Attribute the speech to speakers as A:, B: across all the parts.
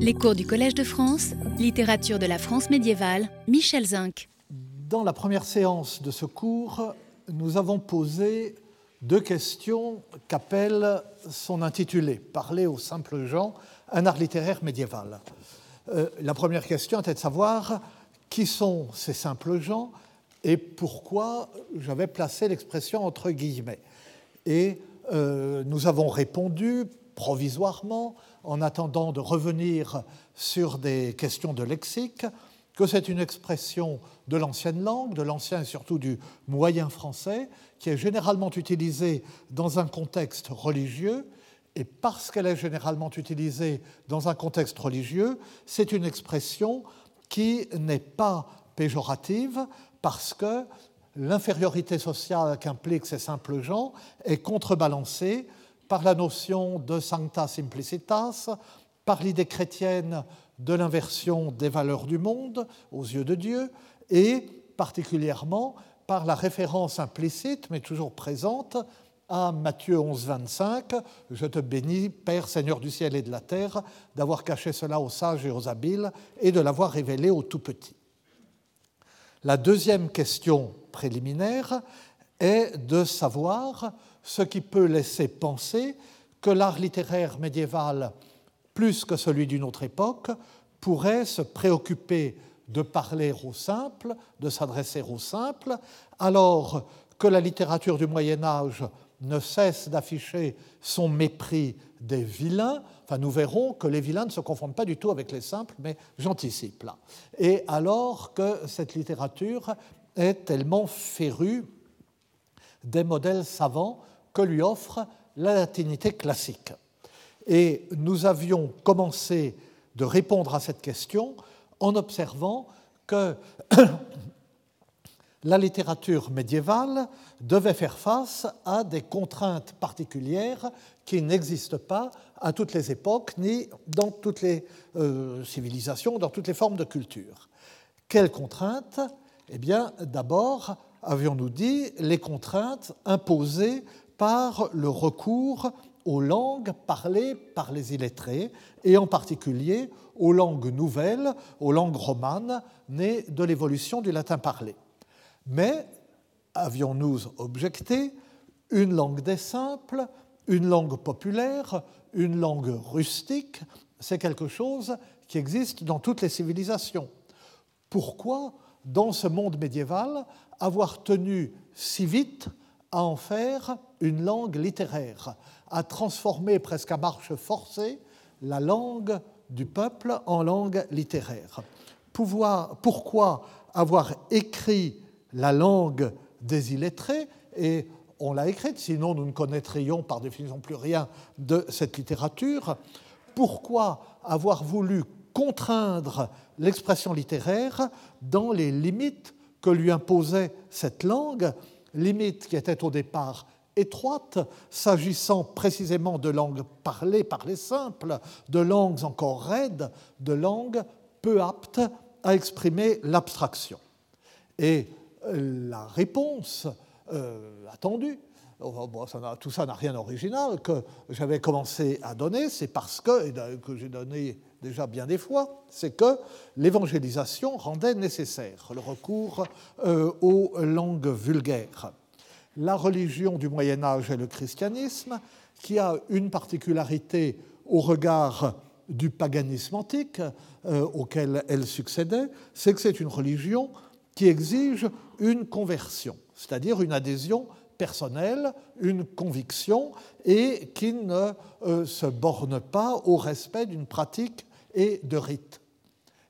A: Les cours du Collège de France, littérature de la France médiévale, Michel Zinc.
B: Dans la première séance de ce cours, nous avons posé deux questions qu'appelle son intitulé Parler aux simples gens, un art littéraire médiéval. Euh, la première question était de savoir qui sont ces simples gens et pourquoi j'avais placé l'expression entre guillemets. Et euh, nous avons répondu provisoirement, en attendant de revenir sur des questions de lexique, que c'est une expression de l'ancienne langue, de l'ancien et surtout du moyen français, qui est généralement utilisée dans un contexte religieux, et parce qu'elle est généralement utilisée dans un contexte religieux, c'est une expression qui n'est pas péjorative, parce que l'infériorité sociale qu'impliquent ces simples gens est contrebalancée par la notion de sancta simplicitas, par l'idée chrétienne de l'inversion des valeurs du monde aux yeux de Dieu, et particulièrement par la référence implicite, mais toujours présente, à Matthieu 11, 25, Je te bénis, Père, Seigneur du ciel et de la terre, d'avoir caché cela aux sages et aux habiles, et de l'avoir révélé aux tout petits. La deuxième question préliminaire est de savoir ce qui peut laisser penser que l'art littéraire médiéval, plus que celui d'une autre époque, pourrait se préoccuper de parler au simple, de s'adresser au simple, alors que la littérature du Moyen Âge ne cesse d'afficher son mépris des vilains. Enfin, nous verrons que les vilains ne se confondent pas du tout avec les simples, mais j'anticipe là. Et alors que cette littérature est tellement férue des modèles savants que lui offre la latinité classique. Et nous avions commencé de répondre à cette question en observant que la littérature médiévale devait faire face à des contraintes particulières qui n'existent pas à toutes les époques ni dans toutes les euh, civilisations, dans toutes les formes de culture. Quelles contraintes? Eh bien, d'abord, avions-nous dit, les contraintes imposées par le recours aux langues parlées par les illettrés, et en particulier aux langues nouvelles, aux langues romanes, nées de l'évolution du latin parlé. Mais, avions-nous objecté, une langue des simples, une langue populaire, une langue rustique, c'est quelque chose qui existe dans toutes les civilisations. Pourquoi, dans ce monde médiéval, avoir tenu si vite à en faire une langue littéraire, à transformer presque à marche forcée la langue du peuple en langue littéraire. pourquoi avoir écrit la langue des illettrés? Et on l'a écrite, sinon nous ne connaîtrions par définition plus rien de cette littérature. Pourquoi avoir voulu contraindre l'expression littéraire dans les limites que lui imposait cette langue? Limite qui était au départ étroite, s'agissant précisément de langues parlées par les simples, de langues encore raides, de langues peu aptes à exprimer l'abstraction. Et euh, la réponse euh, attendue, oh, tout ça n'a rien d'original, que j'avais commencé à donner, c'est parce que, et que j'ai donné déjà bien des fois, c'est que l'évangélisation rendait nécessaire le recours euh, aux langues vulgaires. La religion du Moyen Âge est le christianisme, qui a une particularité au regard du paganisme antique euh, auquel elle succédait, c'est que c'est une religion qui exige une conversion, c'est-à-dire une adhésion personnelle, une conviction, et qui ne euh, se borne pas au respect d'une pratique et de rite.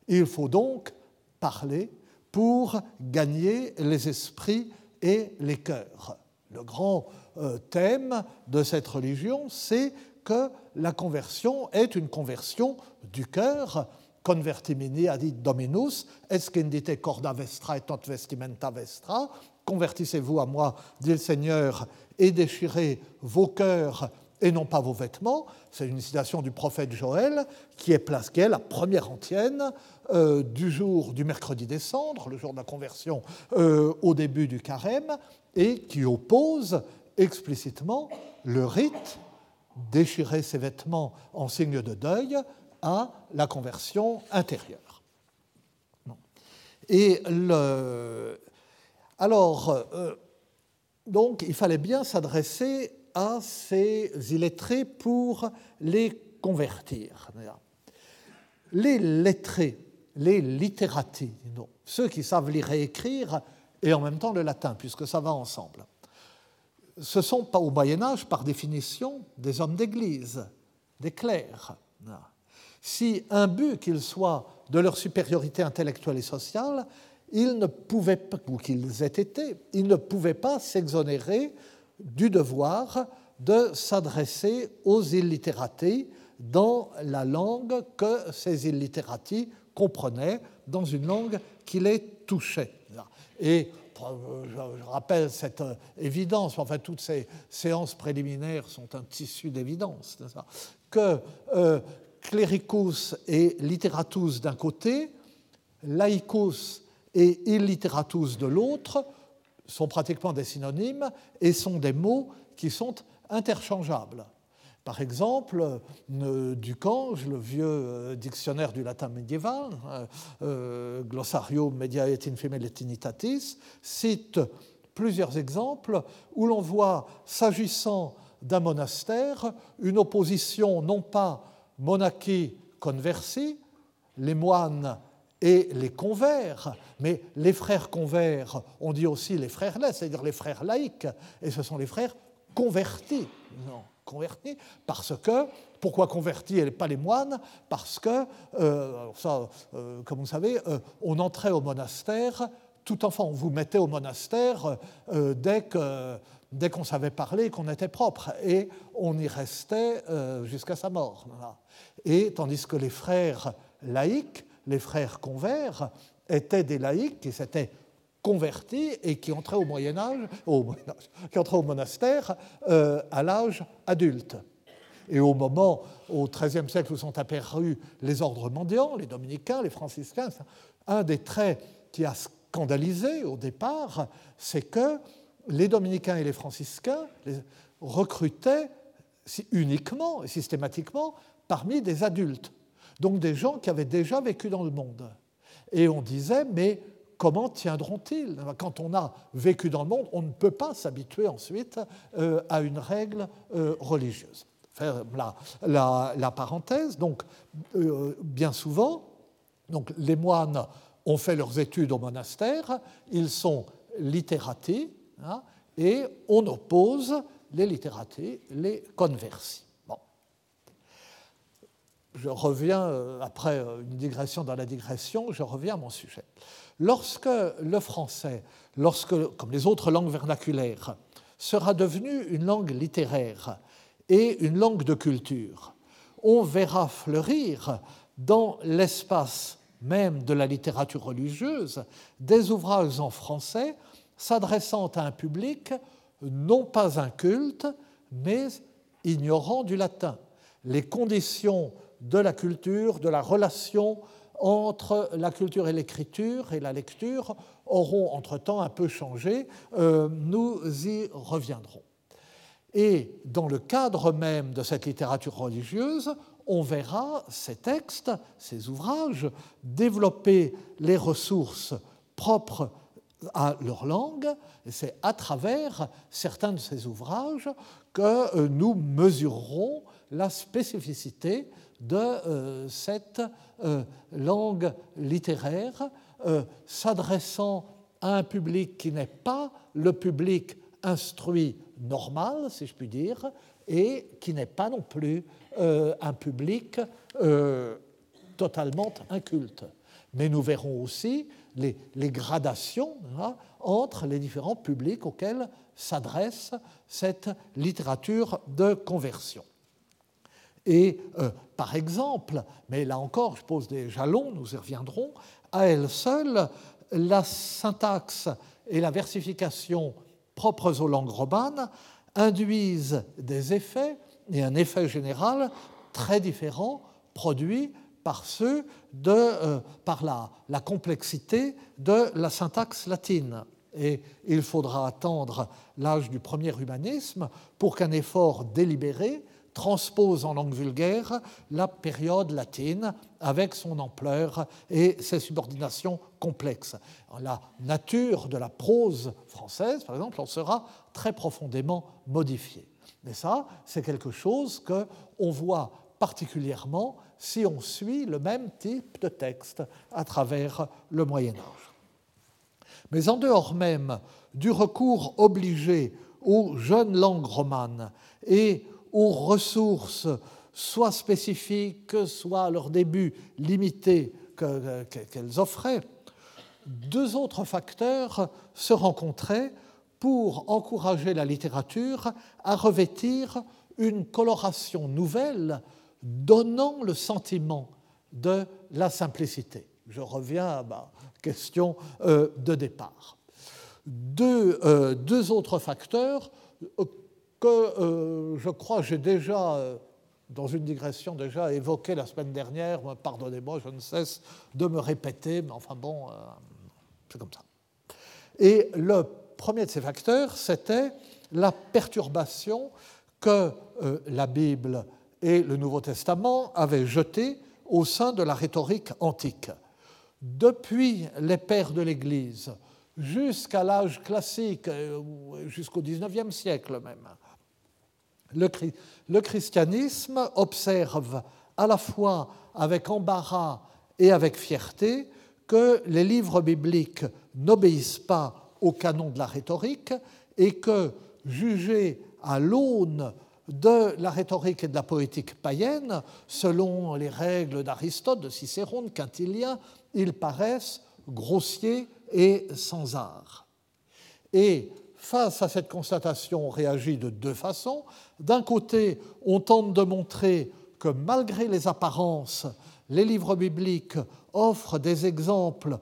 B: Il faut donc parler pour gagner les esprits et les cœurs. Le grand euh, thème de cette religion, c'est que la conversion est une conversion du cœur. Convertimini adit Dominus, escendite corda vestra et tot vestimenta vestra? Convertissez-vous à moi, dit le Seigneur, et déchirez vos cœurs et non pas vos vêtements. C'est une citation du prophète Joël qui est, est la première antienne euh, du jour du mercredi des cendres, le jour de la conversion euh, au début du carême, et qui oppose explicitement le rite déchirer ses vêtements en signe de deuil à la conversion intérieure. Et le... alors, euh, donc, il fallait bien s'adresser à ces illettrés pour les convertir. Les lettrés, les litterati, ceux qui savent lire et écrire, et en même temps le latin, puisque ça va ensemble, ce sont au Moyen Âge, par définition, des hommes d'Église, des clercs. Si un but qu'il soit de leur supériorité intellectuelle et sociale, ils ne pouvaient pas, ou qu'ils aient été, ils ne pouvaient pas s'exonérer du devoir de s'adresser aux illittératés dans la langue que ces illittératés comprenaient, dans une langue qui les touchait. Et je rappelle cette évidence, enfin toutes ces séances préliminaires sont un tissu d'évidence, que euh, et literatus d'un côté, laicus et illiteratus de l'autre sont pratiquement des synonymes et sont des mots qui sont interchangeables. Par exemple, euh, Ducange, le vieux euh, dictionnaire du latin médiéval, euh, Glossarium Media et Infime Latinitatis, cite plusieurs exemples où l'on voit, s'agissant d'un monastère, une opposition non pas monarchie conversi, les moines et les convers, mais les frères convers, on dit aussi les frères laïcs, c'est-à-dire les frères laïcs, et ce sont les frères convertis. Non, convertis, parce que, pourquoi convertis et pas les moines? Parce que, euh, ça, euh, comme vous savez, euh, on entrait au monastère, tout enfant, on vous mettait au monastère dès dès qu'on savait parler, qu'on était propre, et on y restait jusqu'à sa mort. Et tandis que les frères laïcs, les frères convers, étaient des laïcs qui s'étaient convertis et qui entraient au Moyen Âge, qui entraient au monastère euh, à l'âge adulte. Et au moment, au XIIIe siècle, où sont apparus les ordres mendiants, les dominicains, les franciscains, un des traits qui a scandalisé au départ, c'est que les dominicains et les franciscains recrutaient uniquement et systématiquement parmi des adultes, donc des gens qui avaient déjà vécu dans le monde. Et on disait, mais comment tiendront-ils? Quand on a vécu dans le monde, on ne peut pas s'habituer ensuite euh, à une règle euh, religieuse. Faire la, la, parenthèse, donc euh, bien souvent, donc les moines ont fait leurs études au monastère, ils sont littératés, hein, et on oppose les littératés, les conversis je reviens, euh, après euh, une digression dans la digression, je reviens à mon sujet. Lorsque le français, lorsque, comme les autres langues vernaculaires, sera devenu une langue littéraire et une langue de culture, on verra fleurir dans l'espace même de la littérature religieuse des ouvrages en français s'adressant à un public non pas inculte, mais ignorant du latin. Les conditions de la culture, de la relation entre la culture et l'écriture et la lecture auront entre-temps un peu changé. Euh, nous y reviendrons. Et dans le cadre même de cette littérature religieuse, on verra ces textes, ces ouvrages, développer les ressources propres à leur langue. C'est à travers certains de ces ouvrages que euh, nous mesurerons la spécificité de euh, cette euh, langue littéraire euh, s'adressant à un public qui n'est pas le public instruit normal, si je puis dire, et qui n'est pas non plus un public totalement inculte. Mais nous verrons aussi les, gradations hein, entre les différents publics auxquels s'adresse cette littérature de conversion. Et euh, par exemple, mais là encore je pose des jalons, nous y reviendrons, à elle seule, la syntaxe et la versification propres aux langues romanes induisent des effets et un effet général très différent produit par ceux de, euh, par la, la, complexité de la syntaxe latine. Et il faudra attendre l'âge du premier humanisme pour qu'un effort délibéré transpose en langue vulgaire la période latine avec son ampleur et ses subordinations complexes. La nature de la prose française, par exemple, en sera très profondément modifiée. Mais ça, c'est quelque chose qu'on voit particulièrement si on suit le même type de texte à travers le Moyen Âge. Mais en dehors même du recours obligé aux jeunes langues romanes et aux ressources soit spécifiques, soit à leur début limitées qu'elles offraient, deux autres facteurs se rencontraient pour encourager la littérature à revêtir une coloration nouvelle donnant le sentiment de la simplicité. Je reviens à ma question euh, de départ. Deux, euh, deux autres facteurs que euh, je crois j'ai déjà, euh, dans une digression déjà évoqué la semaine dernière, pardonnez-moi, je ne cesse de me répéter, mais enfin bon, euh, c'est comme ça. Et le premier de ces facteurs, c'était la perturbation que la Bible et le Nouveau Testament avaient jetée au sein de la rhétorique antique. Depuis les pères de l'Église jusqu'à l'âge classique, jusqu'au XIXe siècle même, le, christianisme observe à la fois avec embarras et avec fierté que les livres bibliques n'obéissent pas au canon de la rhétorique et que, jugés à l'aune de la rhétorique et de la poétique païenne, selon les règles d'Aristote, de Cicéron, de Quintilien, ils paraissent grossiers et sans art. Et face à cette constatation, on réagit de deux façons. D'un côté, on tente de montrer que malgré les apparences, les livres bibliques offrent des exemples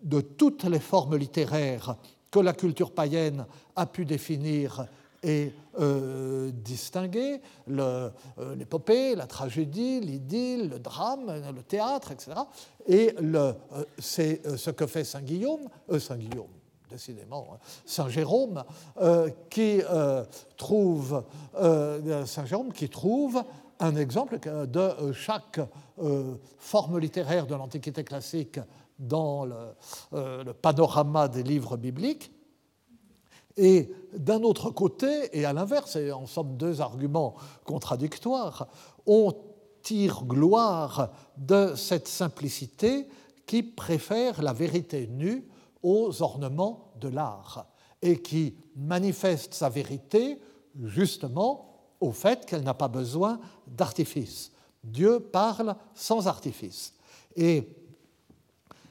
B: de toutes les formes littéraires que la culture païenne a pu définir et euh, distinguer, euh, l'épopée, la tragédie, l'idylle, le drame, le théâtre, etc. Et euh, c'est ce que fait Saint Guillaume, Saint Guillaume, décidément, hein. Saint Jérôme, euh, qui euh, trouve euh, Saint Jérôme qui trouve un exemple de chaque forme littéraire de l'Antiquité classique dans le, panorama des livres bibliques. Et d'un autre côté, et à l'inverse, et en somme deux arguments contradictoires, on tire gloire de cette simplicité qui préfère la vérité nue aux ornements de l'art et qui manifeste sa vérité justement au fait qu'elle n'a pas besoin d'artifice. Dieu parle sans artifice. Et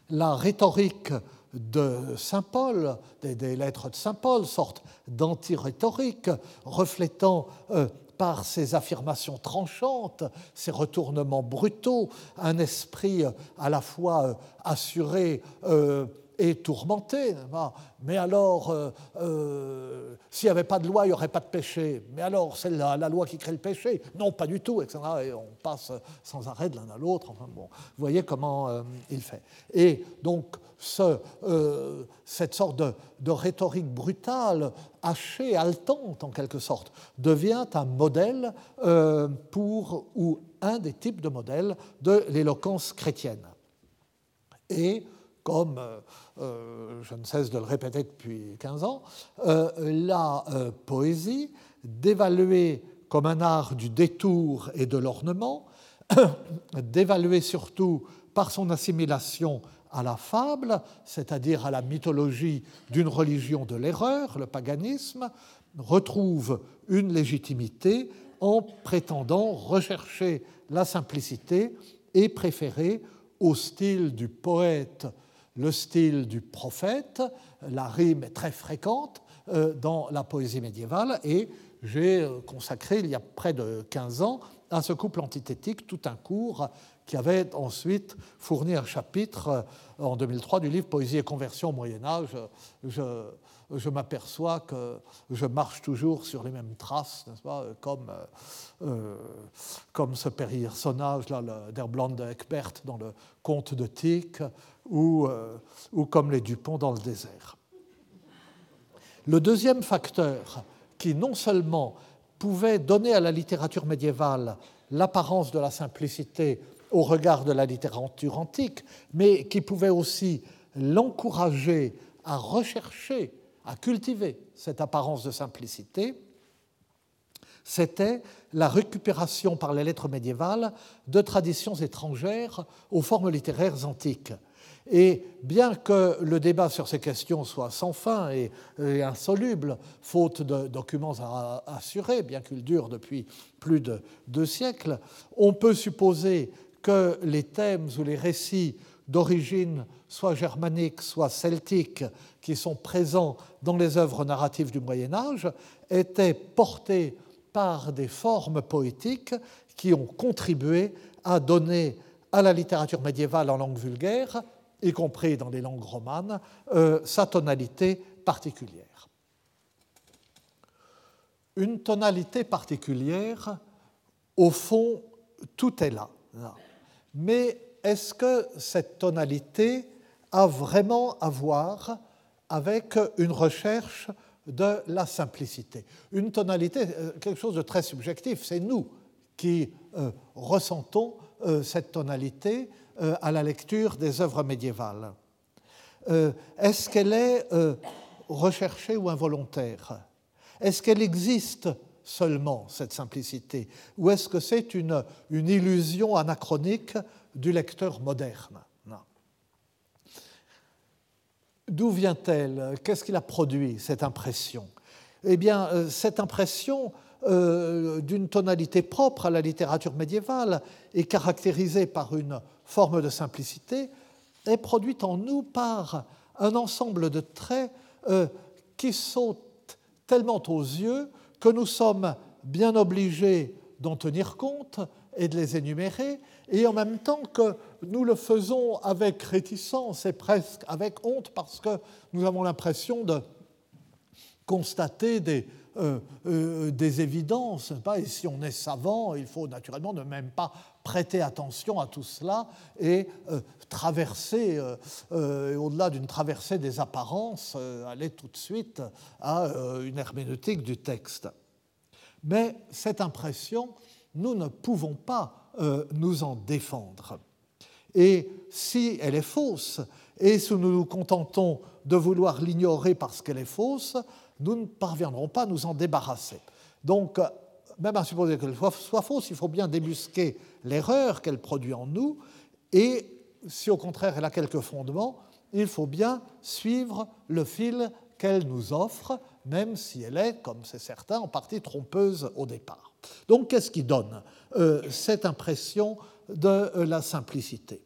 B: la rhétorique de Saint Paul, des, lettres de Saint Paul, sorte d'anti-rhétorique, reflétant euh, par ses affirmations tranchantes, ses retournements brutaux, un esprit euh, à la fois euh, et tourmenté. Mais alors, euh, euh, s'il n'y avait pas de loi, il n'y aurait pas de péché. Mais alors, c'est la, loi qui crée le péché? Non, pas du tout, etc. Et on passe sans arrêt de l'un à l'autre. Enfin, bon, vous voyez comment euh, il fait. Et donc, ce, cette sorte de, de, rhétorique brutale, hachée, haletante en quelque sorte, devient un modèle pour, ou un des types de modèles de l'éloquence chrétienne. Et comme euh, euh, je ne cesse de le répéter depuis 15 ans, euh, la poésie, d'évaluer comme un art du détour et de l'ornement, d'évaluer surtout par son assimilation à la fable, c'est-à-dire à la mythologie d'une religion de l'erreur, le paganisme, retrouve une légitimité en prétendant rechercher la simplicité et préférer au style du poète le style du prophète, la rime est très fréquente euh, dans la poésie médiévale et j'ai euh, consacré il y a près de 15 ans à ce couple antithétique tout un cours qui avait ensuite fourni un chapitre euh, en 2003 du livre Poésie et conversion au Moyen Âge. Je m'aperçois que je marche toujours sur les mêmes traces, n'est-ce pas, comme, comme ce personnage-là, d'Erblande Eckbert dans le Conte de Tic, ou, euh, ou comme les Dupont dans le désert. Le deuxième facteur qui non seulement pouvait donner à la littérature médiévale l'apparence de la simplicité au regard de la littérature antique, mais qui pouvait aussi l'encourager à rechercher, à cultiver cette apparence de simplicité, c'était la récupération par les lettres médiévales de traditions étrangères aux formes littéraires antiques. Et bien que le débat sur ces questions soit sans fin et, insoluble, faute de documents à assurer, bien qu'il dure depuis plus de deux siècles, on peut supposer que les thèmes ou les récits d'origine soit germanique, soit celtique, qui sont présents dans les œuvres narratives du Moyen Âge, étaient portés par des formes poétiques qui ont contribué à donner à la littérature médiévale en langue vulgaire, y compris dans les langues romanes, euh, sa tonalité particulière. Une tonalité particulière, au fond, tout est là mais est-ce que cette tonalité a vraiment à voir avec une recherche de la simplicité? Une tonalité, euh, quelque chose de très subjectif, c'est nous qui euh, ressentons euh, cette tonalité à la lecture des œuvres médiévales. Est-ce qu'elle est recherchée ou involontaire? Est-ce qu'elle existe seulement, cette simplicité? Ou est-ce que c'est une, une, illusion anachronique du lecteur moderne. D'où vient-elle? Qu'est-ce qui a produit, cette impression? Eh bien, euh, cette impression euh, d'une tonalité propre à la littérature médiévale et caractérisée par une forme de simplicité est produite en nous par un ensemble de traits euh, qui sautent tellement aux yeux que nous sommes bien obligés d'en tenir compte et de les énumérer, et en même temps que nous le faisons avec réticence et presque avec honte parce que nous avons l'impression de constater des, euh, euh, des évidences. Et si on est savant, il faut naturellement ne même pas prêter attention à tout cela et euh, traverser, au-delà d'une traversée des apparences, aller tout de suite à une herméneutique du texte. Mais cette impression, nous ne pouvons pas nous en défendre. Et si elle est fausse, et si nous nous contentons de vouloir l'ignorer parce qu'elle est fausse, nous ne parviendrons pas à nous en débarrasser. Donc, même à supposer qu'elle soit fausse, il faut bien débusquer l'erreur qu'elle produit en nous, et si au contraire elle a quelques fondements, il faut bien suivre le fil qu'elle nous offre, même si elle est, comme c'est certain, en partie trompeuse au départ. Donc, qu'est-ce qui donne euh, cette impression de euh, la simplicité?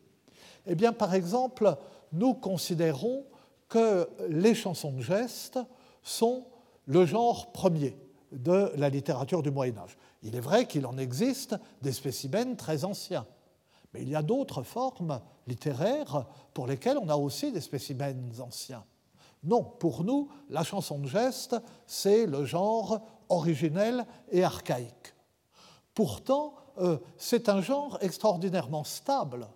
B: Eh bien, par exemple, nous considérons que les chansons de gestes sont le genre premier de la littérature du Moyen Âge. Il est vrai qu'il en existe des spécimens très anciens, mais il y a d'autres formes littéraires pour lesquelles on a aussi des spécimens anciens. Non, pour nous, la chanson de geste, c'est le genre originel et archaïque. Pourtant, euh, c'est un genre extraordinairement stable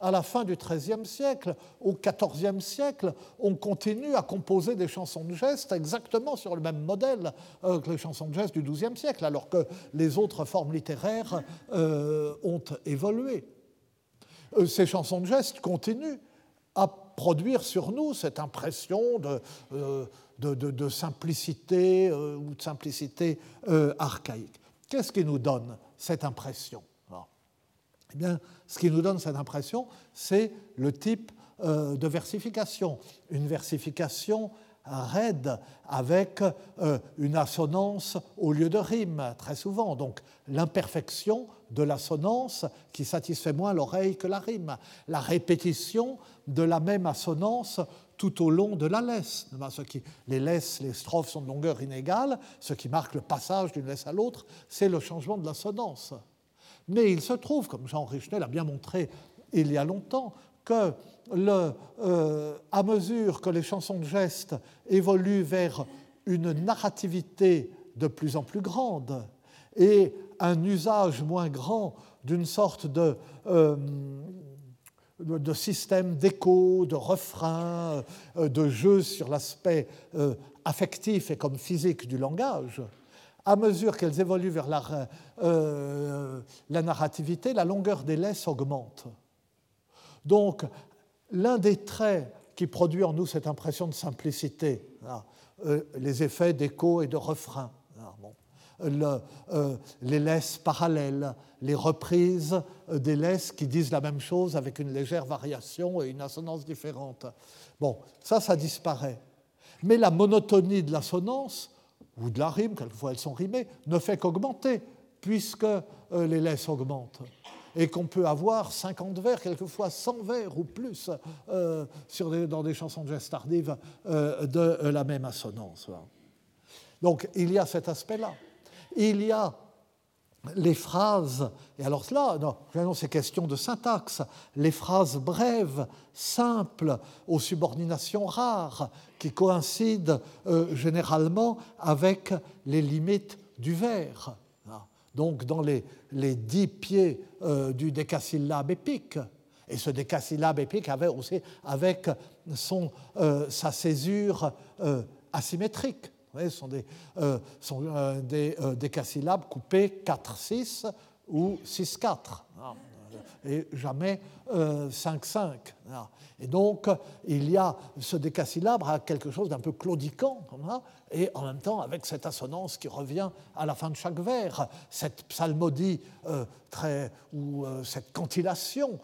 B: à la fin du XIIIe siècle, au XIVe siècle, on continue à composer des chansons de gestes exactement sur le même modèle euh, que les chansons de gestes du XIIe siècle, alors que les autres formes littéraires euh, ont évolué. Ces chansons de gestes continuent à produire sur nous cette impression de, de simplicité ou de simplicité archaïque. Qu'est-ce qui nous donne cette impression eh bien, ce qui nous donne cette impression, c'est le type euh, de versification. Une versification raide avec euh, une assonance au lieu de rime, très souvent. Donc l'imperfection de l'assonance qui satisfait moins l'oreille que la rime. La répétition de la même assonance tout au long de la laisse. Ce qui, les laisses, les strophes sont de longueur inégale. Ce qui marque le passage d'une laisse à l'autre, c'est le changement de l'assonance. Mais il se trouve, comme Jean Richnel a bien montré il y a longtemps, que euh, à mesure que les chansons de gestes évoluent vers une narrativité de plus en plus grande et un usage moins grand d'une sorte de, euh, de système d'écho, de refrain, euh, de jeu sur l'aspect affectif et comme physique du langage, à mesure qu'elles évoluent vers la, la narrativité, la longueur des laisses augmente. Donc, l'un des traits qui produit en nous cette impression de simplicité, les effets d'écho et de refrain, euh, les laisses parallèles, les reprises euh, des laisses qui disent la même chose avec une légère variation et une assonance différente. Bon, ça, ça disparaît. Mais la monotonie de l'assonance, ou de la rime, quelquefois elles sont rimées, ne fait qu'augmenter, puisque euh, les laisses augmentent. Et qu'on peut avoir 50 vers, quelquefois 100 vers ou plus, dans des chansons de geste tardive de la même assonance. Donc il y a cet aspect-là il y a les phrases, et alors là, non, c'est question de syntaxe, les phrases brèves, simples, aux subordinations rares, qui coïncident euh, généralement avec les limites du vers. Donc dans les, dix pieds euh, du décasyllabe épique, et ce décasyllabe épique avait aussi avec son, euh, sa césure asymétrique ce sont des, euh, sont, euh, des euh, décasyllabes coupés 4-6 ou 6-4, et jamais 5-5. Et donc, il y a ce décasyllabe à quelque chose d'un peu claudiquant, et en même temps avec cette assonance qui revient à la fin de chaque vers, cette psalmodie très, ou cette cantillation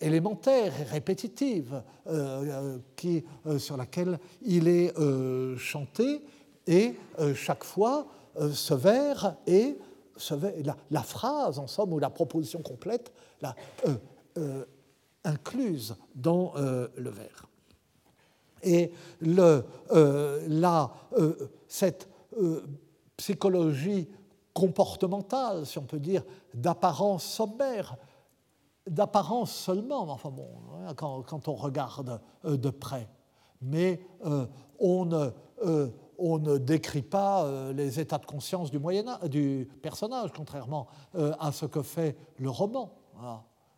B: élémentaire et répétitive qui, sur laquelle il est chanté et euh, chaque fois, euh, ce vers est la, phrase, en somme, ou la proposition complète, la, euh, incluse dans le vers. Et la, cette psychologie comportementale, si on peut dire, d'apparence sommaire, d'apparence seulement, enfin bon, hein, quand, on regarde de près, mais on ne on ne décrit pas euh, les états de conscience du, personnage, contrairement euh, à ce que fait le roman.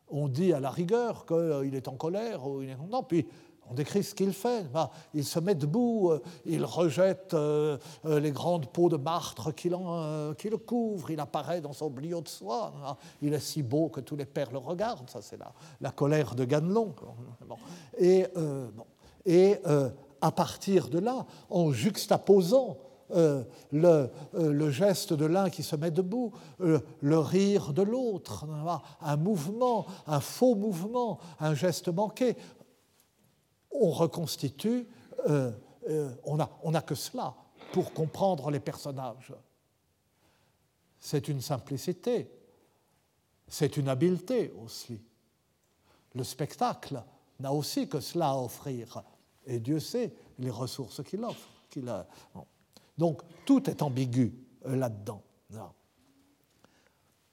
B: On dit à la rigueur qu'il est en colère ou il est content, puis on décrit ce qu'il fait. Il se met debout, euh, il rejette les grandes peaux de martre qui, le couvrent, il apparaît dans son bliot de soie. Il est si beau que tous les pères le regardent, ça c'est la, colère de Ganelon. Et à partir de là, en juxtaposant euh, euh, le, geste de l'un qui se met debout, euh, le rire de l'autre, un mouvement, un faux mouvement, un geste manqué, on reconstitue, on n'a a que cela pour comprendre les personnages. C'est une simplicité, c'est une habileté aussi. Le spectacle n'a aussi que cela à offrir. Et Dieu sait les ressources qu'il offre. Qu'il a. Donc tout est ambigu euh, là-dedans.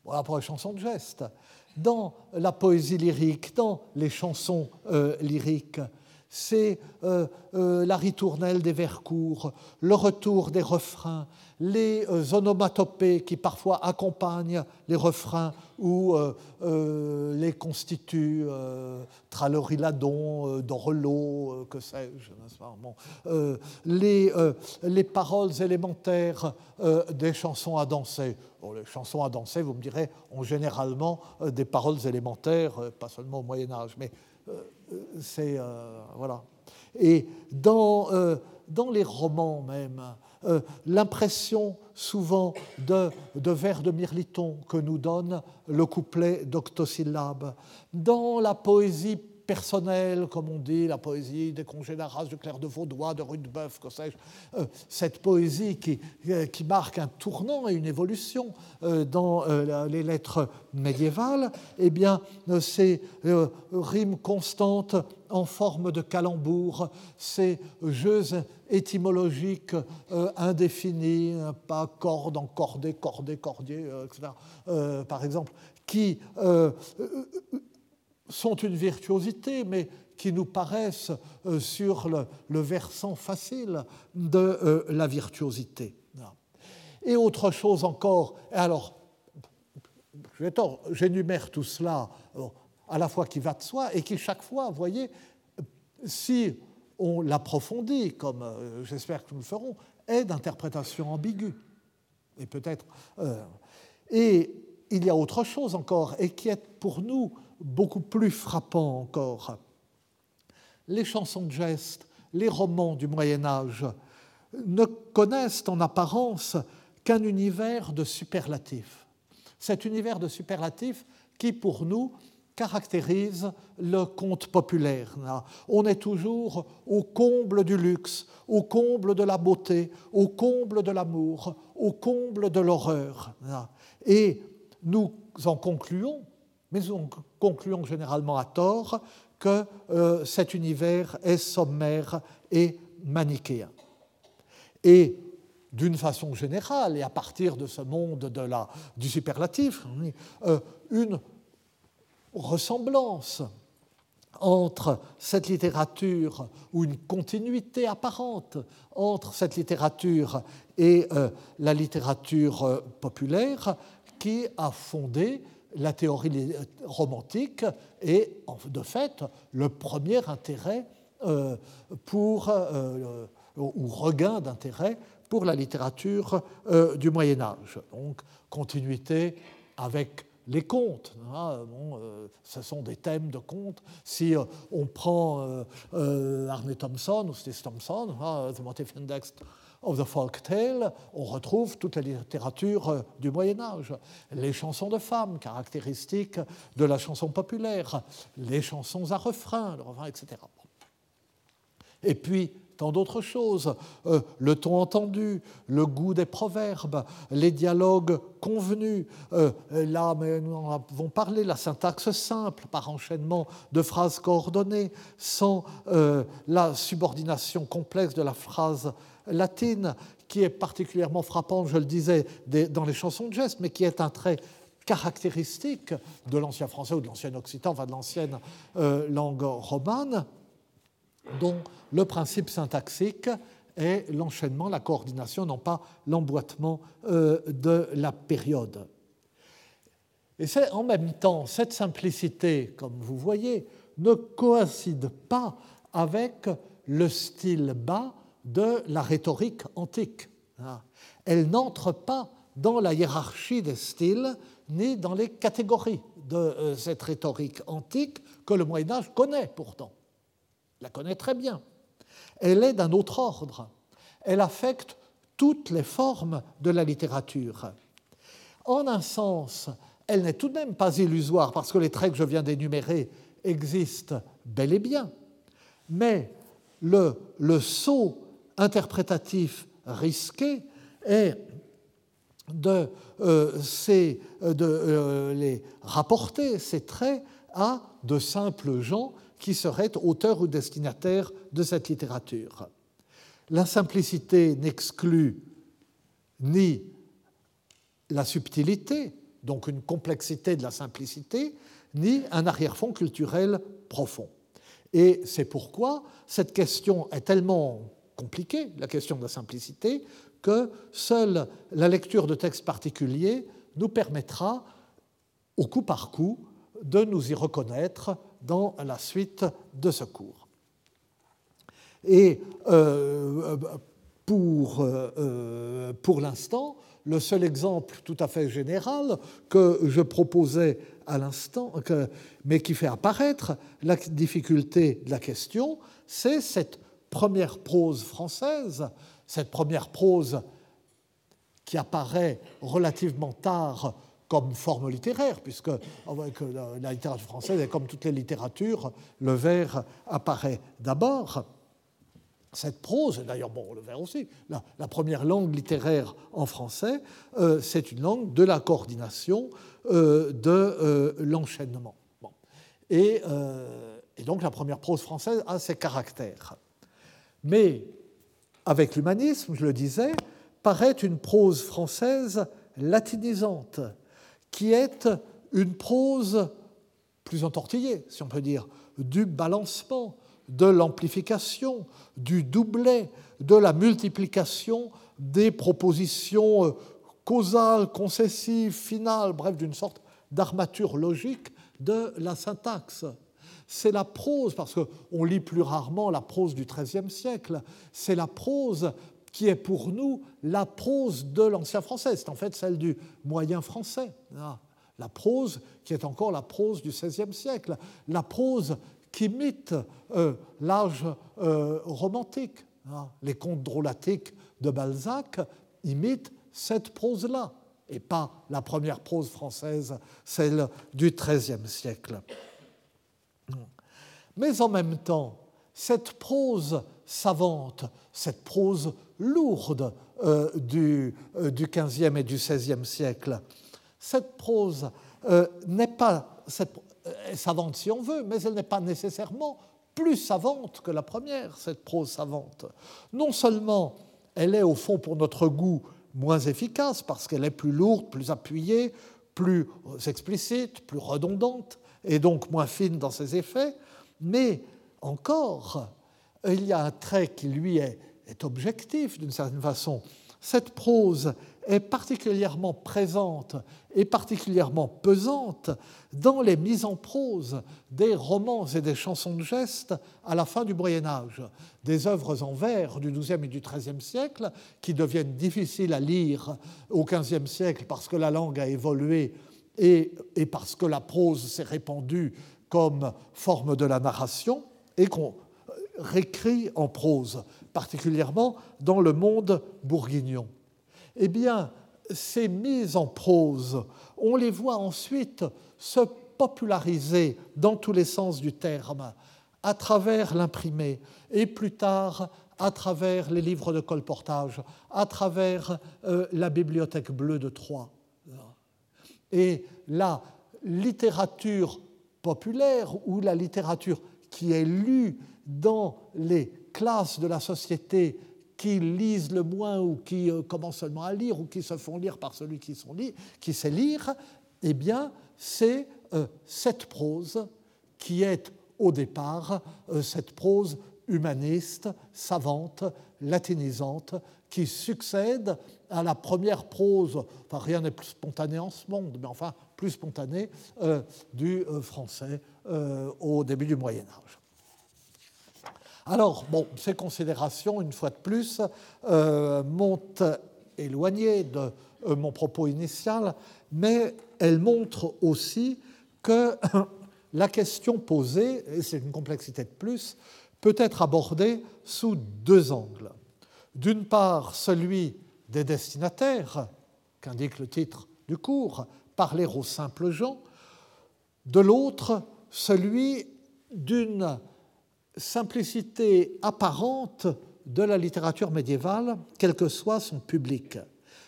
B: Voilà pour les chansons de geste. Dans la poésie lyrique, dans les chansons euh, lyriques, c'est euh, euh, la ritournelle des vers courts, le retour des refrains, les euh, onomatopées qui parfois accompagnent les refrains ou les constituent, traloriladon, dorelot, que sais-je, les, les, paroles élémentaires des chansons à danser. les chansons à danser, vous me direz, ont généralement des paroles élémentaires, pas seulement au Moyen Âge, mais c'est euh, voilà. Et dans, euh, dans les romans même, euh, l'impression souvent de, de vers de mirliton que nous donne le couplet d'octosyllabes. Dans la poésie personnelle, comme on dit, la poésie des congés d'Arras, de Claire de Vaudois, de Rudebeuf, que sais-je, euh, cette poésie qui, euh, qui, marque un tournant et une évolution euh, dans les lettres médiévales, eh bien, ces rimes constantes en forme de calembour, ces jeux étymologiques indéfinis, pas corde, encordé, cordé, cordier, etc., par exemple, qui sont une virtuosité, mais qui nous paraissent euh, sur le, versant facile de euh, la virtuosité. Et autre chose encore, alors, j'énumère tout cela à la fois qui va de soi et qui chaque fois, vous voyez, si on l'approfondit, comme euh, j'espère que nous le ferons, est d'interprétation ambiguë. et peut-être. et il y a autre chose encore, et qui est pour nous beaucoup plus frappant encore. Les chansons de geste, les romans du Moyen Âge ne connaissent en apparence qu'un univers de superlatifs. Cet univers de superlatifs qui, pour nous, caractérise le conte populaire. On est toujours au comble du luxe, au comble de la beauté, au comble de l'amour, au comble de l'horreur. Et nous en concluons, mais nous concluons généralement à tort, que euh, cet univers est sommaire et manichéen. Et d'une façon générale, et à partir de ce monde du superlatif, euh, une ressemblance entre cette littérature, ou une continuité apparente entre cette littérature et euh, la littérature populaire qui a fondé la théorie romantique et de fait le premier intérêt pour, ou regain d'intérêt pour la littérature du Moyen Âge. Donc continuité avec les contes. Hein, euh, ce sont des thèmes de contes. Si euh, on prend euh, Arne Thompson ou Steve Thompson, hein, The Motif Index of the Folk Tale, on retrouve toute la littérature du Moyen Âge. Les chansons de femmes, caractéristiques de la chanson populaire, les chansons à refrain, le refrain, etc. Et puis, tant d'autres choses, euh, le ton entendu, le goût des proverbes, les dialogues convenus. Euh, là, mais nous en avons parlé, la syntaxe simple par enchaînement de phrases coordonnées, sans euh, la subordination complexe de la phrase latine, qui est particulièrement frappante, je le disais, dans les chansons de geste, mais qui est un trait caractéristique de l'ancien français ou de l'ancien occitan, enfin de l'ancienne langue romane dont le principe syntaxique est l'enchaînement, la coordination, non pas l'emboîtement euh, de la période. Et c'est en même temps, cette simplicité, comme vous voyez, ne coïncide pas avec le style bas de la rhétorique antique. Hein. Elle n'entre pas dans la hiérarchie des styles ni dans les catégories de euh, cette rhétorique antique que le Moyen Âge connaît pourtant la connaît très bien. Elle est d'un autre ordre. Elle affecte toutes les formes de la littérature. En un sens, elle n'est tout de même pas illusoire parce que les traits que je viens d'énumérer existent bel et bien. Mais le, saut interprétatif risqué est de, euh, de euh, les rapporter, ces traits, à de simples gens qui serait auteur ou destinataire de cette littérature. La simplicité n'exclut ni la subtilité, donc une complexité de la simplicité, ni un arrière-fond culturel profond. Et c'est pourquoi cette question est tellement compliquée, la question de la simplicité, que seule la lecture de textes particuliers nous permettra, au coup par coup, de nous y reconnaître dans la suite de ce cours. Et euh, pour, euh, pour l'instant, le seul exemple tout à fait général que je proposais à l'instant, mais qui fait apparaître la difficulté de la question, c'est cette première prose française, cette première prose qui apparaît relativement tard comme forme littéraire, puisque la littérature française est comme toutes les littératures, le vers apparaît d'abord. Cette prose, d'ailleurs, bon, le vers aussi, la, première langue littéraire en français, euh, c'est une langue de la coordination, euh, de euh, l'enchaînement. Et, et donc la première prose française a ses caractères. Mais avec l'humanisme, je le disais, paraît une prose française latinisante, qui est une prose plus entortillée, si on peut dire, du balancement, de l'amplification, du doublet, de la multiplication des propositions euh, causales, concessives, finales, bref, d'une sorte d'armature logique de la syntaxe. C'est la prose, parce qu'on lit plus rarement la prose du XIIIe siècle, c'est la prose qui est pour nous la prose de l'ancien français. C'est en fait celle du moyen français. Ah, la prose qui est encore la prose du XVIe siècle. La prose qui imite euh, l'âge euh, romantique. Ah, les contes drôlatiques de Balzac imitent cette prose-là, et pas la première prose française, celle du XIIIe siècle. Mais en même temps, cette prose savante, cette prose lourde euh, du, euh, XVe et du XVIe siècle, cette prose euh, n'est pas cette, savante si on veut, mais elle n'est pas nécessairement plus savante que la première, cette prose savante. Non seulement elle est au fond pour notre goût moins efficace parce qu'elle est plus lourde, plus appuyée, plus explicite, plus redondante et donc moins fine dans ses effets, mais encore, il y a un trait qui lui est, est objectif d'une certaine façon. Cette prose est particulièrement présente et particulièrement pesante dans les mises en prose des romans et des chansons de geste à la fin du Moyen Âge, des œuvres en vers du XIIe et du XIIIe siècle qui deviennent difficiles à lire au XVe siècle parce que la langue a évolué et, et parce que la prose s'est répandue comme forme de la narration et qu'on réécrit en prose, particulièrement dans le monde bourguignon eh bien, ces mises en prose, on les voit ensuite se populariser dans tous les sens du terme, à travers l'imprimé, et plus tard à travers les livres de colportage, à travers euh, la bibliothèque bleue de Troyes. Et la littérature populaire ou la littérature qui est lue dans les classes de la société qui lisent le moins ou qui euh, commencent seulement à lire ou qui se font lire par celui qui, sait lire, eh bien, c'est euh, cette prose qui est au départ euh, cette prose humaniste, savante, latinisante, qui succède à la première prose, enfin rien n'est plus spontané en ce monde, mais enfin plus spontané, du français au début du Moyen Âge. Alors, ces considérations, une fois de plus, euh, m'ont éloigné de euh, mon propos initial, mais elles montrent aussi que la question posée, et c'est une complexité de plus, peut être abordée sous deux angles. D'une part, celui des destinataires, qu'indique le titre du cours, parler aux simples gens, de l'autre, celui d'une simplicité apparente de la littérature médiévale, quel que soit son public.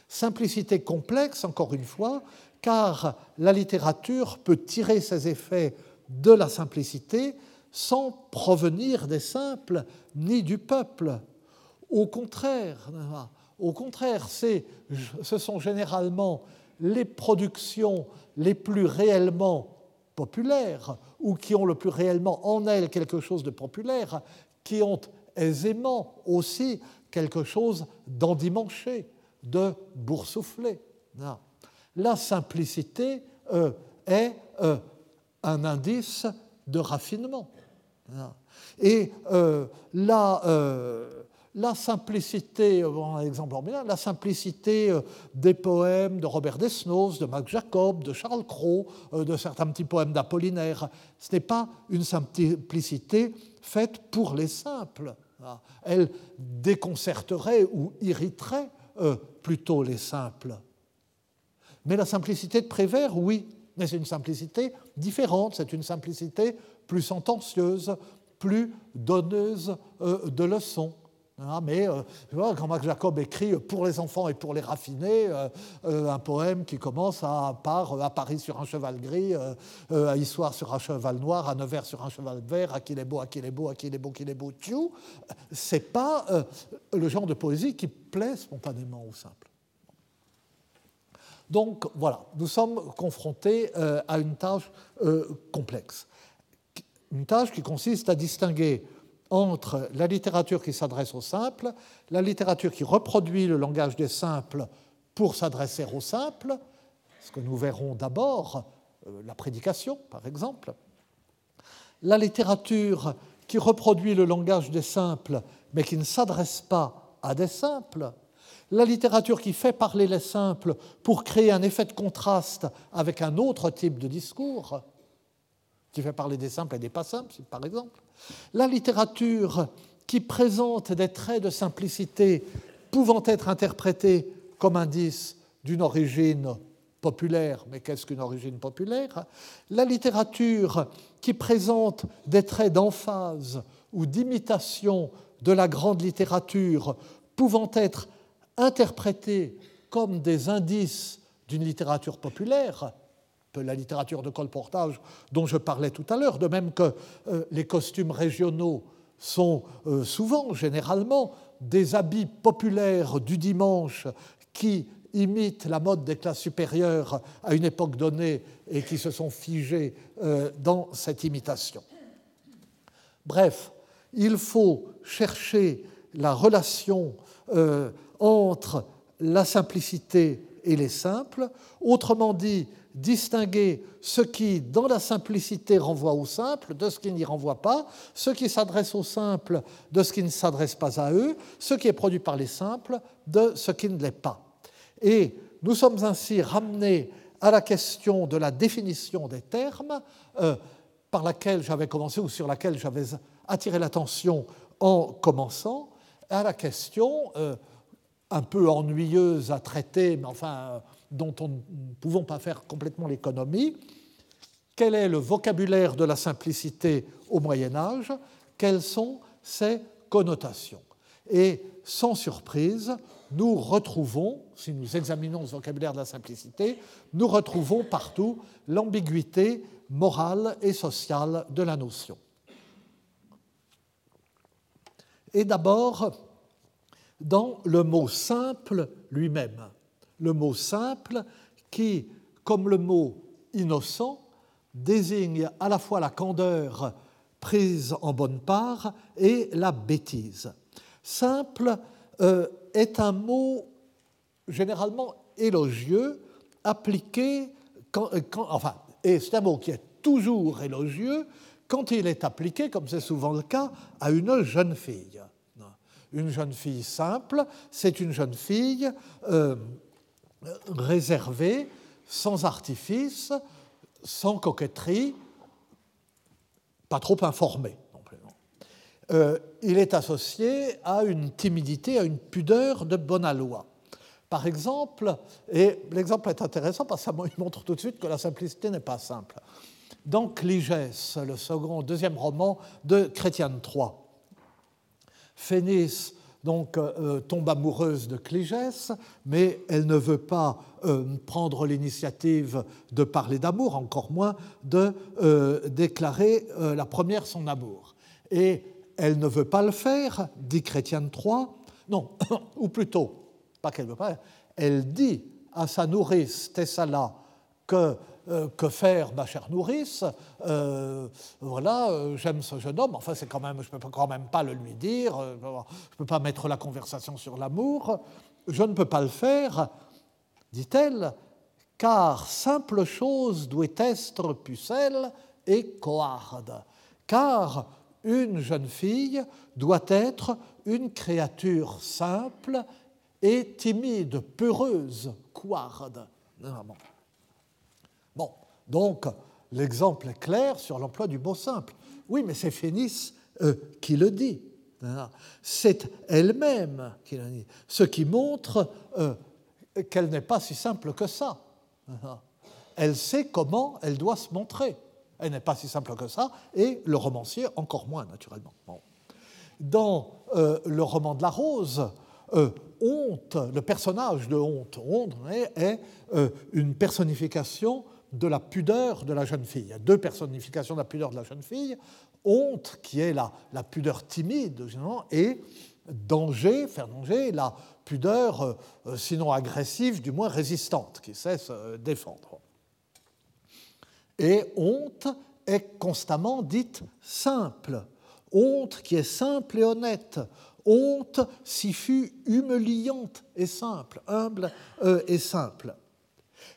B: Simplicité complexe, encore une fois, car la littérature peut tirer ses effets de la simplicité sans provenir des simples ni du peuple. Au contraire, au contraire, ce sont généralement les productions les plus réellement populaires ou qui ont le plus réellement en elles quelque chose de populaire, qui ont aisément aussi quelque chose d'endimanché, de boursouflé. La simplicité euh, est euh, un indice de raffinement. Et euh, la, la simplicité, un exemple la simplicité euh, des poèmes de Robert Desnos, de Max Jacob, de Charles Cros, euh, de certains petits poèmes d'Apollinaire, ce n'est pas une simplicité faite pour les simples. Ah, elle déconcerterait ou irriterait euh, plutôt les simples. Mais la simplicité de Prévert, oui, mais c'est une simplicité différente, c'est une simplicité plus sentencieuse, plus donneuse de leçons. Hein, mais euh, quand Max Jacob écrit pour les enfants et pour les raffinés, euh, euh, un poème qui commence à, par à Paris sur un cheval gris, à Histoire sur un cheval noir, à Nevers sur un cheval vert, à qu'il est beau, à qu'il est beau, à qu'il est beau, qu'il est beau, tchou, c'est pas le genre de poésie qui plaît spontanément au simple. Donc voilà, nous sommes confrontés à une tâche complexe. Une tâche qui consiste à distinguer entre la littérature qui s'adresse aux simples, la littérature qui reproduit le langage des simples pour s'adresser aux simples, ce que nous verrons d'abord, euh, la prédication par exemple, la littérature qui reproduit le langage des simples mais qui ne s'adresse pas à des simples, la littérature qui fait parler les simples pour créer un effet de contraste avec un autre type de discours, qui fait parler des simples et des pas simples, par exemple, la littérature qui présente des traits de simplicité pouvant être interprétés comme indice d'une origine populaire, mais qu'est-ce qu'une origine populaire? La littérature qui présente des traits d'emphase ou d'imitation de la grande littérature pouvant être interprétés comme des indices d'une littérature populaire, la littérature de colportage dont je parlais tout à l'heure, de même que euh, les costumes régionaux sont euh, souvent, généralement, des habits populaires du dimanche qui imitent la mode des classes supérieures à une époque donnée et qui se sont figés euh, dans cette imitation. Bref, il faut chercher la relation entre la simplicité et les simples, autrement dit, distinguer ce qui, dans la simplicité, renvoie au simple de ce qui n'y renvoie pas, ce qui s'adresse au simple de ce qui ne s'adresse pas à eux, ce qui est produit par les simples de ce qui ne l'est pas. Et nous sommes ainsi ramenés à la question de la définition des termes, euh, par laquelle j'avais commencé ou sur laquelle j'avais attiré l'attention en commençant, à la question euh, un peu ennuyeuse à traiter, mais enfin dont on ne pouvons pas faire complètement l'économie. Quel est le vocabulaire de la simplicité au Moyen Âge? Quelles sont ses connotations? Et sans surprise, nous retrouvons, si nous examinons ce vocabulaire de la simplicité, nous retrouvons partout l'ambiguïté morale et sociale de la notion. Et d'abord, dans le mot simple lui-même. Le mot simple qui, comme le mot innocent, désigne à la fois la candeur prise en bonne part et la bêtise. Simple euh, est un mot généralement élogieux, appliqué, euh, enfin, et c'est un mot qui est toujours élogieux quand il est appliqué, comme c'est souvent le cas, à une jeune fille. Une jeune fille simple, c'est une jeune fille euh, réservée, sans artifice, sans coquetterie, pas trop plus. Euh, il est associé à une timidité, à une pudeur de bonne aloi. Par exemple, et l'exemple est intéressant parce ça montre tout de suite que la simplicité n'est pas simple. Dans Cligès, le second, deuxième roman de Chrétien III, Phénis donc, euh, tombe amoureuse de Cligès, mais elle ne veut pas euh, prendre l'initiative de parler d'amour, encore moins de euh, déclarer la première son amour. Et elle ne veut pas le faire, dit Chrétien III, non, ou plutôt, pas qu'elle ne veut pas, elle dit à sa nourrice Thessala que euh, que faire, ma chère nourrice? Euh, Voilà, euh, j'aime ce jeune homme. Enfin, c'est quand même, je ne peux quand même pas le lui dire. je ne peux pas mettre la conversation sur l'amour. Je ne peux pas le faire, dit-elle, car simple chose doit être pucelle et coarde. Car une jeune fille doit être une créature simple et timide, peureuse, couarde. Donc, l'exemple est clair sur l'emploi du mot simple. Oui, mais c'est Phénis euh, qui le dit. C'est elle-même qui le dit. Ce qui montre euh, qu'elle n'est pas si simple que ça. Elle sait comment elle doit se montrer. Elle n'est pas si simple que ça, et le romancier encore moins, naturellement. Dans euh, le roman de la rose, Honte, le personnage de Honte, Honte est une personnification de la pudeur de la jeune fille. Il y a deux personnifications de la pudeur de la jeune fille. Honte, qui est la, la pudeur timide, et danger, faire danger, la pudeur, euh, sinon agressive, du moins résistante, qui sait se défendre. Et honte est constamment dite simple. Honte qui est simple et honnête. Honte si fut humiliante et simple, humble euh, et simple.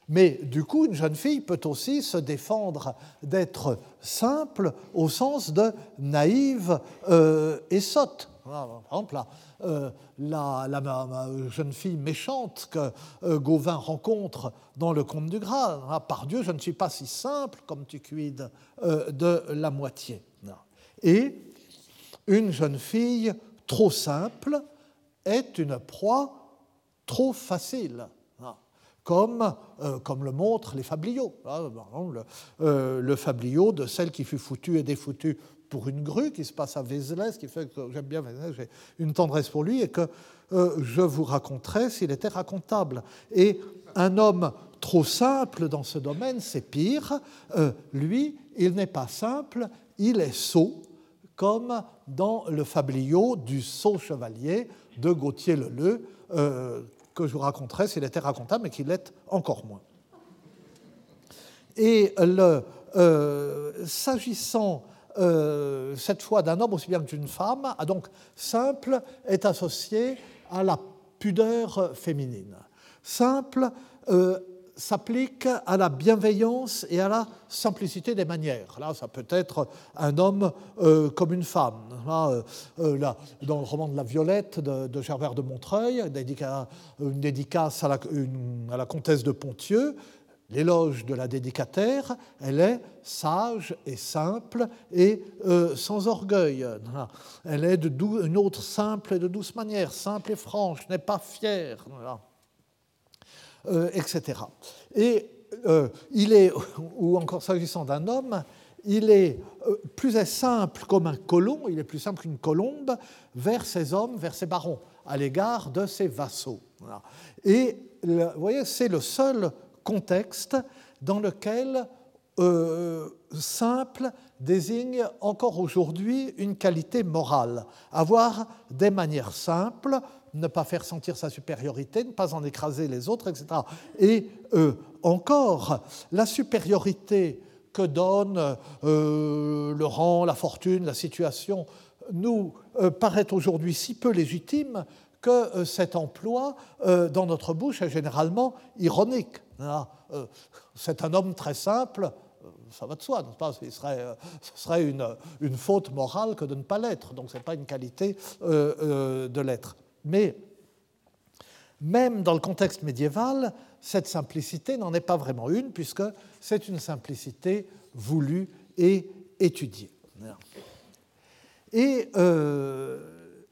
B: Mais du coup, une jeune fille peut aussi se défendre d'être simple au sens de naïve euh, et sotte. Par exemple, la, la, jeune fille méchante que Gauvin rencontre dans le Conte du Graal. Par Dieu, je ne suis pas si simple comme tu cuides de la moitié. Et une jeune fille trop simple est une proie trop facile, hein, comme, euh, comme le montrent les fabliaux. Le, euh, le, fabliau de celle qui fut foutue et défoutue pour une grue, qui se passe à Vézelès, qui fait que j'aime bien Vézelès, j'ai une tendresse pour lui, et que euh, je vous raconterai s'il était racontable. Et un homme trop simple dans ce domaine, c'est pire. lui, il n'est pas simple, il est sot, comme dans le fabliau du sot chevalier de Gauthier Leleu, euh, que je vous raconterai s'il était racontable, mais qu'il l'est encore moins. Et euh, s'agissant euh, cette fois d'un homme aussi bien que d'une femme, donc simple est associé à la pudeur féminine. Simple s'applique à la bienveillance et à la simplicité des manières. Là, ça peut être un homme euh, comme une femme. Là, euh, là, dans le roman de La Violette de, de Gerbert de Montreuil, une dédicace à la, comtesse de Pontieux, l'éloge de la dédicataire, elle est sage et simple et euh, sans orgueil. Elle est de une autre simple et de douce manière, simple et franche, n'est pas fière. Euh, etc. Et euh, il est, ou encore s'agissant d'un homme, il est euh, plus simple comme un colon, il est plus simple qu'une colombe vers ses hommes, vers ses barons, à l'égard de ses vassaux. Et vous voyez, c'est le seul contexte dans lequel simple désigne encore aujourd'hui une qualité morale. Avoir des manières simples, ne pas faire sentir sa supériorité, ne pas en écraser les autres, etc. Et euh, encore, la supériorité que donne euh, le rang, la fortune, la situation, nous euh, paraît aujourd'hui si peu légitime que cet emploi dans notre bouche est généralement ironique. C'est un homme très simple, ça va de soi, pas? Ce serait, une, faute morale que de ne pas l'être, donc ce n'est pas une qualité de l'être. Mais même dans le contexte médiéval, cette simplicité n'en est pas vraiment une, puisque c'est une simplicité voulue et étudiée. Et euh,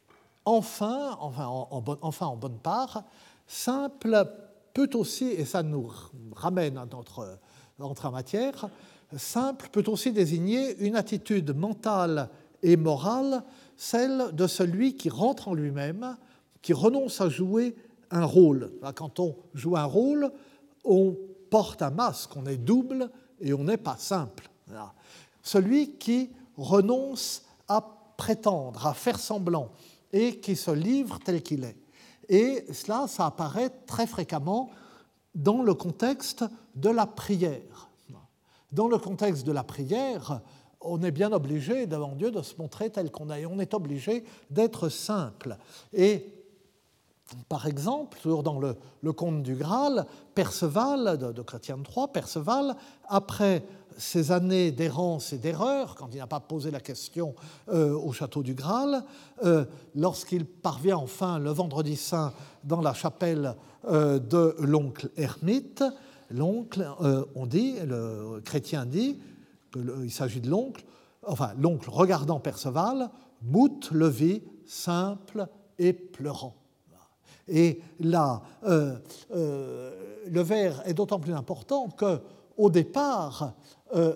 B: enfin, enfin en, enfin, en bonne part, simple peut aussi, et ça nous ramène à notre entrée en matière, simple peut aussi désigner une attitude mentale et morale, celle de celui qui rentre en lui-même, qui renonce à jouer un rôle. Quand on joue un rôle, on porte un masque, on est double et on n'est pas simple. Celui qui renonce à prétendre, à faire semblant et qui se livre tel qu'il est. Et cela, ça apparaît très fréquemment dans le contexte de la prière. Dans le contexte de la prière, on est bien obligé devant Dieu de se montrer tel qu'on est. On est obligé d'être simple. Et par exemple, dans le, conte du Graal, Perceval, de, Chrétien III, Perceval, après ces années d'errance et d'erreur, quand il n'a pas posé la question euh, au château du Graal, euh, lorsqu'il parvient enfin le vendredi saint dans la chapelle euh, de l'oncle ermite, l'oncle, on dit, le chrétien dit, qu'il s'agit de l'oncle, enfin l'oncle regardant Perceval, moute le vit simple et pleurant. Et là, euh, euh, le vers est d'autant plus important que, au départ, euh,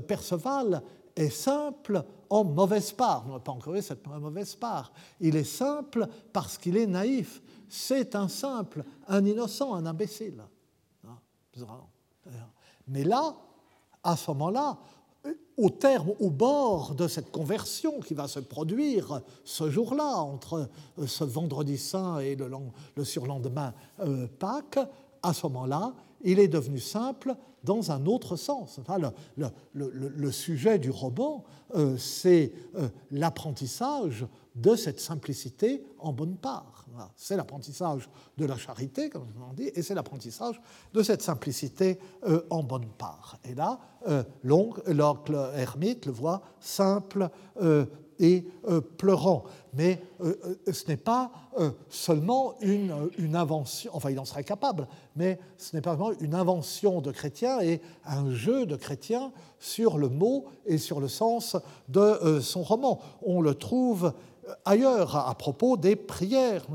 B: Perceval est simple en mauvaise part. On n'a pas encore vu cette mauvaise part. Il est simple parce qu'il est naïf. C'est un simple, un innocent, un imbécile. Hein, Mais là, à ce moment-là, au terme, au bord de cette conversion qui va se produire ce jour-là, entre euh, ce vendredi saint et le, surlendemain euh, Pâques, à ce moment-là, il est devenu simple dans un autre sens. le, sujet du roman, euh, c'est l'apprentissage de cette simplicité en bonne part. C'est l'apprentissage de la charité, comme on dit, et c'est l'apprentissage de cette simplicité euh, en bonne part. Et là, euh, l'oncle ermite le voit simple, euh, et pleurant. Mais ce n'est pas seulement une, une, invention, enfin il en serait capable, mais ce n'est pas vraiment une invention de chrétien et un jeu de chrétien sur le mot et sur le sens de son roman. On le trouve ailleurs à propos des prières.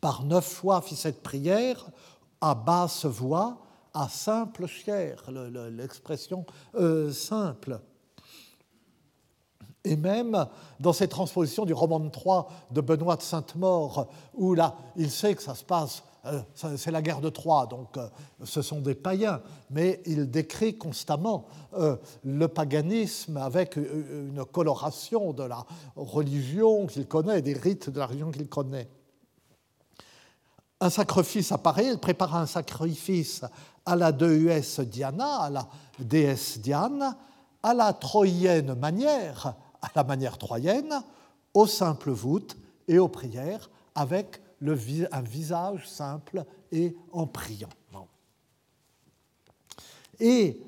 B: Par neuf fois fit cette prière à basse voix, à simple chair, l'expression euh, simple. Et même dans ces transpositions du roman de Troie de Benoît de Sainte-Maure, où là, il sait que ça se passe, c'est la guerre de Troie, donc euh, ce sont des païens, mais il décrit constamment le paganisme avec une coloration de la religion qu'il connaît, des rites de la religion qu'il connaît. Un sacrifice apparaît, elle prépare un sacrifice à la déesse Diana, à la déesse Diane, à la troyenne manière, à la manière troyenne, aux simples voûtes et aux prières, avec un visage simple et en priant. Et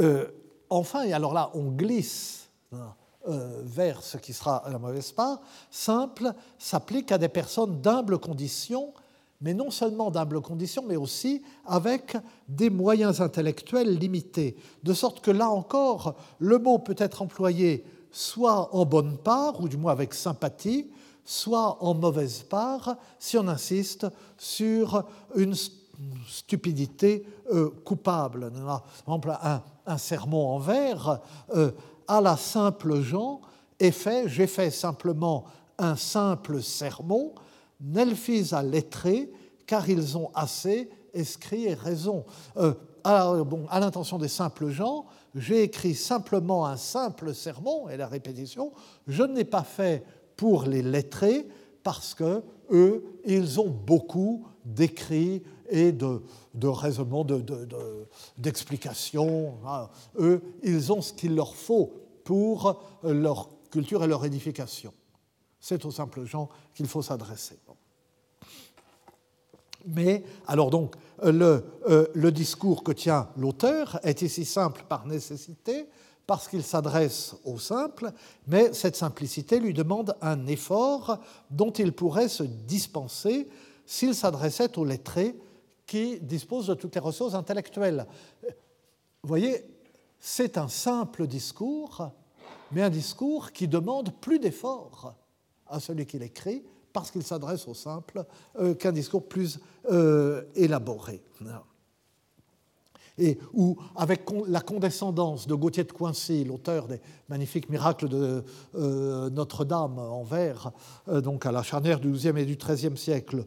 B: euh, enfin, et alors là, on glisse hein, euh, vers ce qui sera la mauvaise part, simple s'applique à des personnes d'humble condition, mais non seulement d'humble condition, mais aussi avec des moyens intellectuels limités. De sorte que là encore, le mot peut être employé soit en bonne part, ou du moins avec sympathie, soit en mauvaise part, si on insiste sur une stupidité euh, coupable. Par exemple, un, sermon en vers euh, à la simple gens est fait, j'ai fait simplement un simple sermon, n'elfis à lettré, car ils ont assez écrit et raison. Euh, à, l'intention des simples gens, j'ai écrit simplement un simple sermon, et la répétition, je ne l'ai pas fait pour les lettrés, parce que eux, ils ont beaucoup d'écrits et de, de raisonnements, d'explications. De, hein. Eux, ils ont ce qu'il leur faut pour leur culture et leur édification. C'est aux simples gens qu'il faut s'adresser. Mais, alors donc, le, euh, le discours que tient l'auteur est ici simple par nécessité, parce qu'il s'adresse aux simples, mais cette simplicité lui demande un effort dont il pourrait se dispenser s'il s'adressait aux lettrés qui disposent de toutes les ressources intellectuelles. Vous voyez, c'est un simple discours, mais un discours qui demande plus d'efforts à celui qui l'écrit, parce qu'il s'adresse au simple, euh, qu'un discours plus euh, élaboré. Et où, avec la condescendance de Gauthier de Coincy, l'auteur des magnifiques miracles de euh, Notre-Dame en vers, donc à la charnière du XIIe et du XIIIe siècle,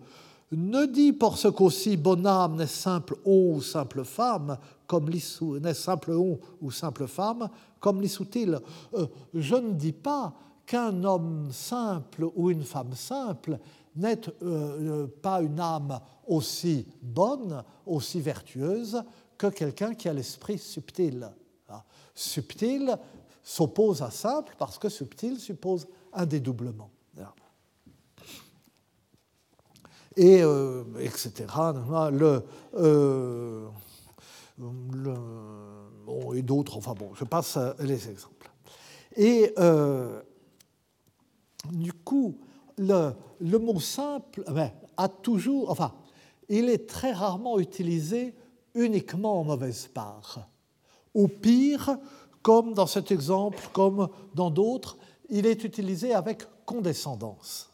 B: ne dit pour ce qu'aussi bonne âme n'est simple homme ou simple femme, comme n'est simple homme ou simple femme, comme l'issout-il. Euh, je ne dis pas qu'un homme simple ou une femme simple n'est euh, pas une âme aussi bonne, aussi vertueuse que quelqu'un qui a l'esprit subtil. Ah, subtil s'oppose à simple parce que subtil suppose un dédoublement et euh, etc. Le, euh, et d'autres, enfin bon, je passe les exemples. Et euh, du coup, le, le mot simple ben, a toujours, enfin, il est très rarement utilisé uniquement en mauvaise part. Au pire, comme dans cet exemple, comme dans d'autres, il est utilisé avec condescendance.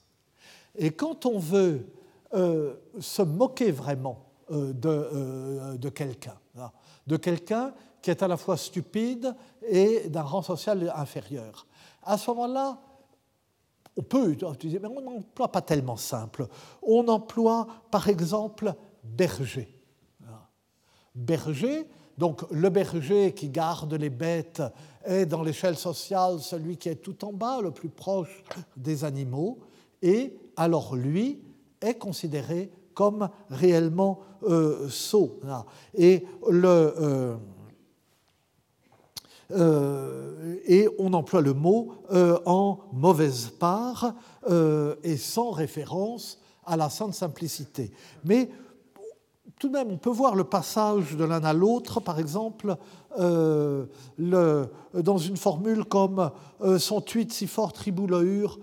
B: Et quand on veut euh, se moquer vraiment euh, de, euh, de quelqu'un, hein, de quelqu'un qui est à la fois stupide et d'un rang social inférieur. À ce moment-là, on peut utiliser, mais on n'emploie pas tellement simple. On emploie par exemple berger. Berger, donc le berger qui garde les bêtes est dans l'échelle sociale celui qui est tout en bas, le plus proche des animaux, et alors lui, est considéré comme réellement euh, sot. Et, euh, euh, et on emploie le mot en mauvaise part et sans référence à la sainte simplicité. Mais tout de même, on peut voir le passage de l'un à l'autre, par exemple, euh, dans une formule comme euh, Son tuit si fort tribouleure,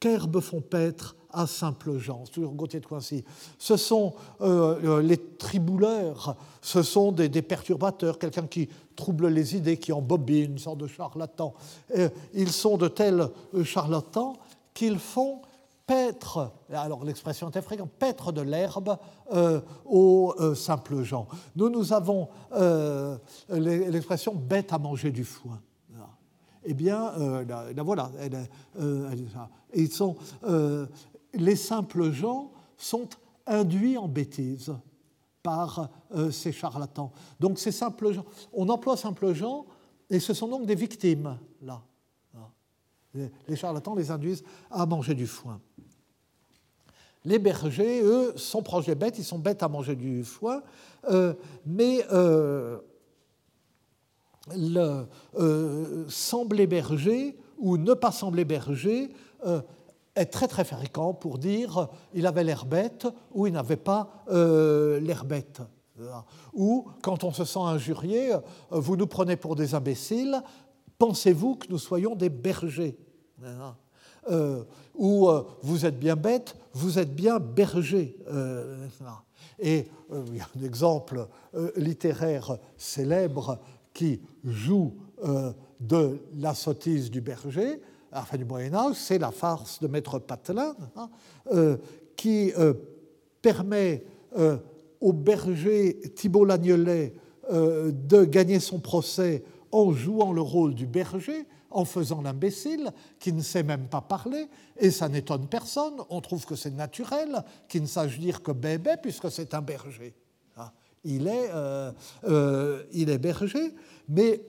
B: qu'herbe font paître à simple gens. toujours Gauthier de Coincy. Ce sont euh, les tribouleurs, ce sont des, perturbateurs, quelqu'un qui trouble les idées, qui embobine, une sorte de charlatan. ils sont de tels charlatans qu'ils font paître, alors l'expression est fréquente, paître de l'herbe euh, aux euh, simples gens. Nous, nous avons euh, l'expression bête à manger du foin. Eh bien, la, voilà. ils sont, les simples gens sont induits en bêtise par ces charlatans. Donc, ces simples gens, on emploie simples gens, et ce sont donc des victimes, là. Les charlatans les induisent à manger du foin. Les bergers, eux, sont proches des bêtes, ils sont bêtes à manger du foin, euh, mais euh, le, euh, sembler berger ou ne pas sembler berger est très très fréquent pour dire il avait l'air bête ou il n'avait pas l'air bête. Ou quand on se sent injurié, vous nous prenez pour des imbéciles, pensez-vous que nous soyons des bergers? Euh, où euh, vous êtes bien bête, vous êtes bien berger. Euh, et il y a un exemple littéraire célèbre qui joue de la sottise du berger, à du Moyen Âge, c'est la farce de Maître Patelin, hein, qui permet au berger Thibault Lagnelet de gagner son procès en jouant le rôle du berger, en faisant l'imbécile, qui ne sait même pas parler, et ça n'étonne personne, on trouve que c'est naturel qu'il ne sache dire que bébé, puisque c'est un berger. Ah, il est, euh, euh, il est berger, mais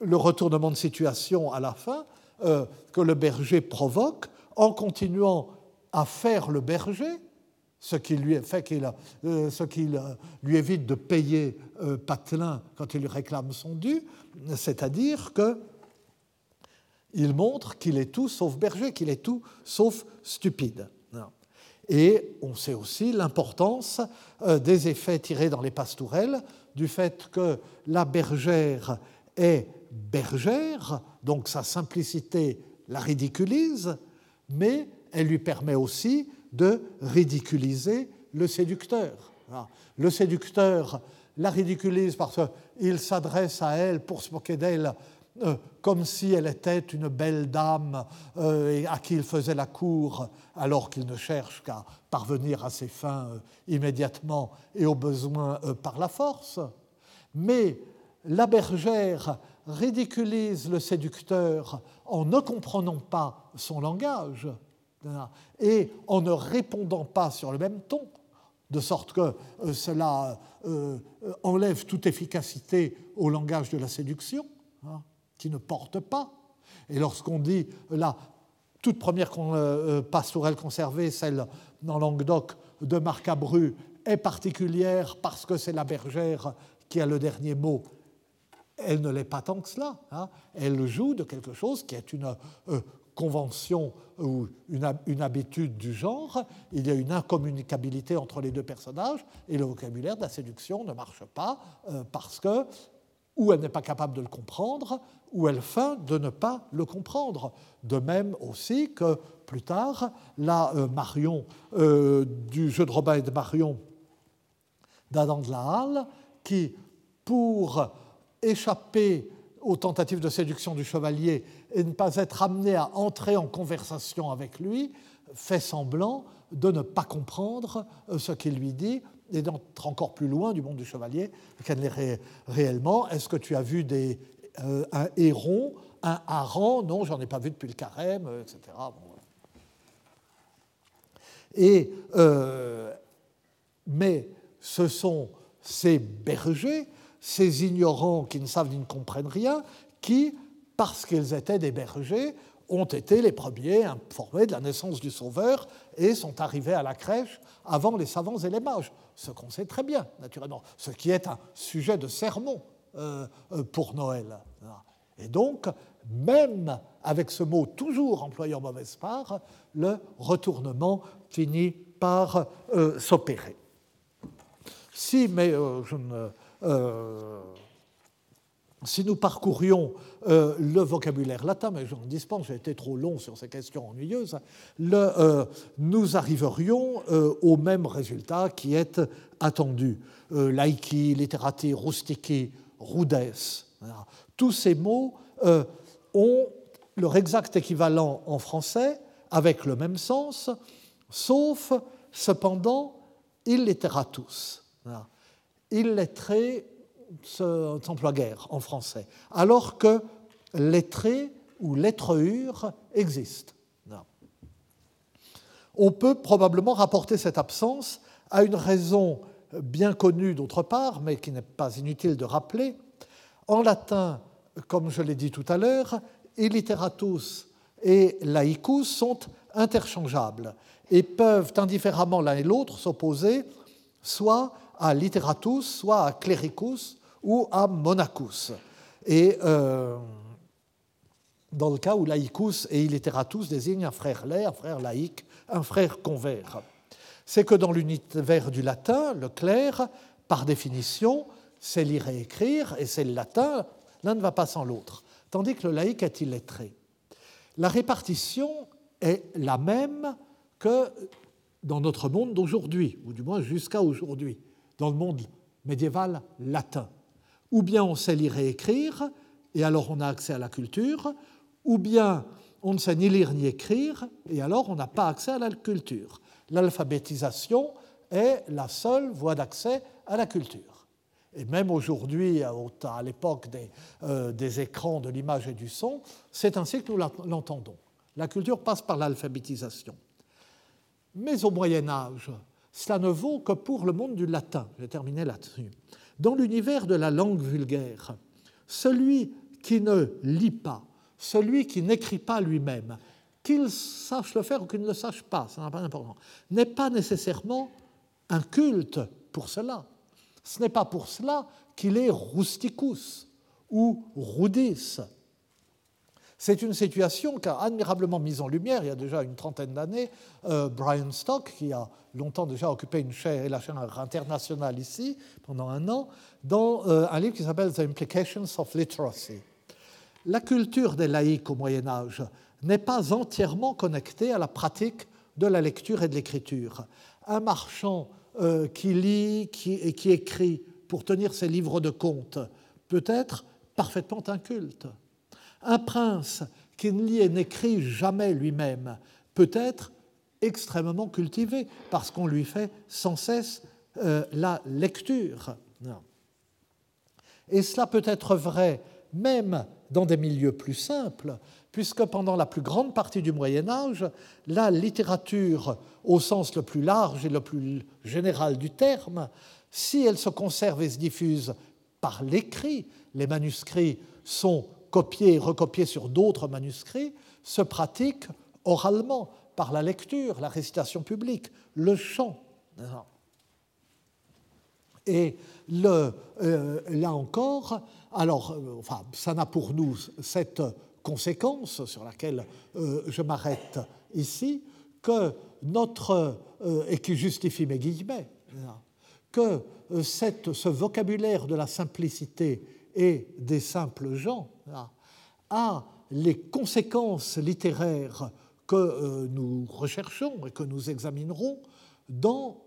B: le retournement de situation à la fin euh, que le berger provoque en continuant à faire le berger, ce qui lui, qu'il, ce qui lui évite de payer Patelin quand il lui réclame son dû, c'est-à-dire que il montre qu'il est tout sauf berger, qu'il est tout sauf stupide. Et on sait aussi l'importance euh, des effets tirés dans les pastourelles du fait que la bergère est bergère, donc sa simplicité la ridiculise, mais elle lui permet aussi de ridiculiser le séducteur. Le séducteur la ridiculise parce qu'il s'adresse à elle pour se moquer d'elle euh, comme si elle était une belle dame euh, à qui il faisait la cour, alors qu'il ne cherche qu'à parvenir à ses fins euh, immédiatement et au besoin par la force. Mais la bergère ridiculise le séducteur en ne comprenant pas son langage et en ne répondant pas sur le même ton, de sorte que cela enlève toute efficacité au langage de la séduction. Qui ne porte pas. Et lorsqu'on dit la toute première euh, euh, pastorelle conservée, celle dans Languedoc de Marcabru, est particulière parce que c'est la bergère qui a le dernier mot. Elle ne l'est pas tant que cela. Hein. Elle joue de quelque chose qui est une euh, convention ou une, habitude du genre. Il y a une incommunicabilité entre les deux personnages et le vocabulaire de la séduction ne marche pas parce que ou elle n'est pas capable de le comprendre, ou elle feint de ne pas le comprendre. De même aussi que plus tard, la euh, Marion euh, du jeu de Robin et de Marion d'Adam de la Halle, qui, pour échapper aux tentatives de séduction du chevalier et ne pas être amené à entrer en conversation avec lui, fait semblant de ne pas comprendre euh, ce qu'il lui dit et d'être encore plus loin du monde du chevalier qu'elle n'est réellement. Est-ce que tu as vu des, euh, un héron, un hareng? Non, j'en ai pas vu depuis le carême, euh, etc. Et, euh, mais ce sont ces bergers, ces ignorants qui ne savent ni ne comprennent rien, qui, parce qu'ils étaient des bergers, ont été les premiers informés de la naissance du Sauveur et sont arrivés à la crèche avant les savants et les mages, ce qu'on sait très bien, naturellement, ce qui est un sujet de sermon euh, euh, pour Noël. Et donc, même avec ce mot toujours employé en mauvaise part, le retournement finit par euh, s'opérer. Si, mais je ne si nous parcourions euh, le vocabulaire latin, mais j'en dispense, j'ai été trop long sur ces questions ennuyeuses, euh, nous arriverions euh, au même résultat qui est attendu. laiki, literati, rustici, rudes. Tous ces mots ont leur exact équivalent en français avec le même sens, sauf cependant illiteratus. Illettré s'emploie guère en français, alors que lettré ou lettreur existe. On peut probablement rapporter cette absence à une raison bien connue d'autre part, mais qui n'est pas inutile de rappeler. En latin, comme je l'ai dit tout à l'heure, illiteratus et laicus sont interchangeables et peuvent indifféremment l'un et l'autre s'opposer soit à literatus, soit à clericus, ou à Monacus. Et euh, dans le cas où laicus et illiteratus désignent un frère laïc, un frère laïque, un frère convert. C'est que dans l'univers du latin, le clerc, par définition, c'est lire et écrire, et c'est le latin, l'un ne va pas sans l'autre, tandis que le laïc est illettré. La répartition est la même que dans notre monde d'aujourd'hui, ou du moins jusqu'à aujourd'hui, dans le monde médiéval latin ou bien on sait lire et écrire, et alors on a accès à la culture, ou bien on ne sait ni lire ni écrire, et alors on n'a pas accès à la culture. L'alphabétisation est la seule voie d'accès à la culture. Et même aujourd'hui, à l'époque des, euh, des, écrans, de l'image et du son, c'est ainsi que nous l'entendons. La culture passe par l'alphabétisation. Mais au Moyen Âge, cela ne vaut que pour le monde du latin. Je vais terminer là-dessus. Dans l'univers de la langue vulgaire, celui qui ne lit pas, celui qui n'écrit pas lui-même, qu'il sache le faire ou qu'il ne le sache pas, ça n'a pas d'importance, n'est pas nécessairement un culte pour cela. Ce n'est pas pour cela qu'il est rusticus ou rudis, c'est une situation qu'a admirablement mise en lumière il y a déjà une trentaine d'années euh, Brian Stock, qui a longtemps déjà occupé une chaire, la chaire internationale ici pendant un an, dans euh, un livre qui s'appelle The Implications of Literacy. La culture des laïcs au Moyen Âge n'est pas entièrement connectée à la pratique de la lecture et de l'écriture. Un marchand euh, qui lit et qui écrit pour tenir ses livres de compte peut être parfaitement inculte un prince qui ne lit et n'écrit jamais lui-même peut être extrêmement cultivé parce qu'on lui fait sans cesse euh, la lecture. Et cela peut être vrai même dans des milieux plus simples, puisque pendant la plus grande partie du Moyen Âge, la littérature, au sens le plus large et le plus général du terme, si elle se conserve et se diffuse par l'écrit, les manuscrits sont copié et recopié sur d'autres manuscrits, se pratique oralement, par la lecture, la récitation publique, le chant. Et euh, là encore, alors, euh, enfin, ça n'a pour nous cette conséquence sur laquelle euh, je m'arrête ici, que notre, et qui justifie mes guillemets, que cette, ce vocabulaire de la simplicité et des simples gens a les conséquences littéraires que euh, nous recherchons et que nous examinerons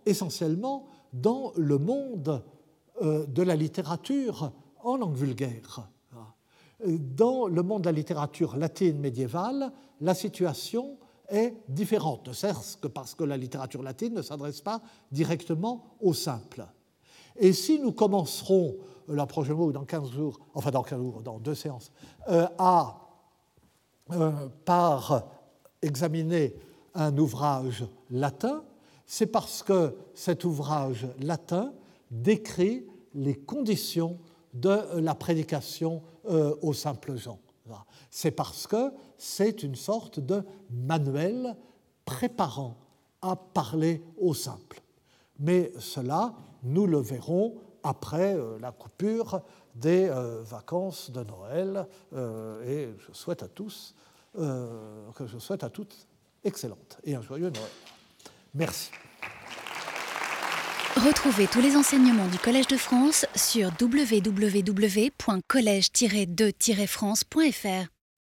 B: essentiellement dans le monde euh, de la littérature en langue vulgaire. Dans le monde de la littérature latine médiévale, la situation est différente, ne serait-ce que parce que la littérature latine ne s'adresse pas directement au simple. Et si nous commencerons la prochaine fois ou dans 15 jours, enfin dans 15 jours, dans deux séances, euh, à, euh, par examiner un ouvrage latin, c'est parce que cet ouvrage latin décrit les conditions de la prédication euh, aux simples gens. C'est parce que c'est une sorte de manuel préparant à parler aux simples. Mais cela, nous le verrons après euh, la coupure des euh, vacances de Noël. Euh, et je souhaite à tous, que je souhaite à toutes excellente et un joyeux Noël. Merci.
A: Retrouvez tous les enseignements du Collège de France sur www.colège-2-france.fr.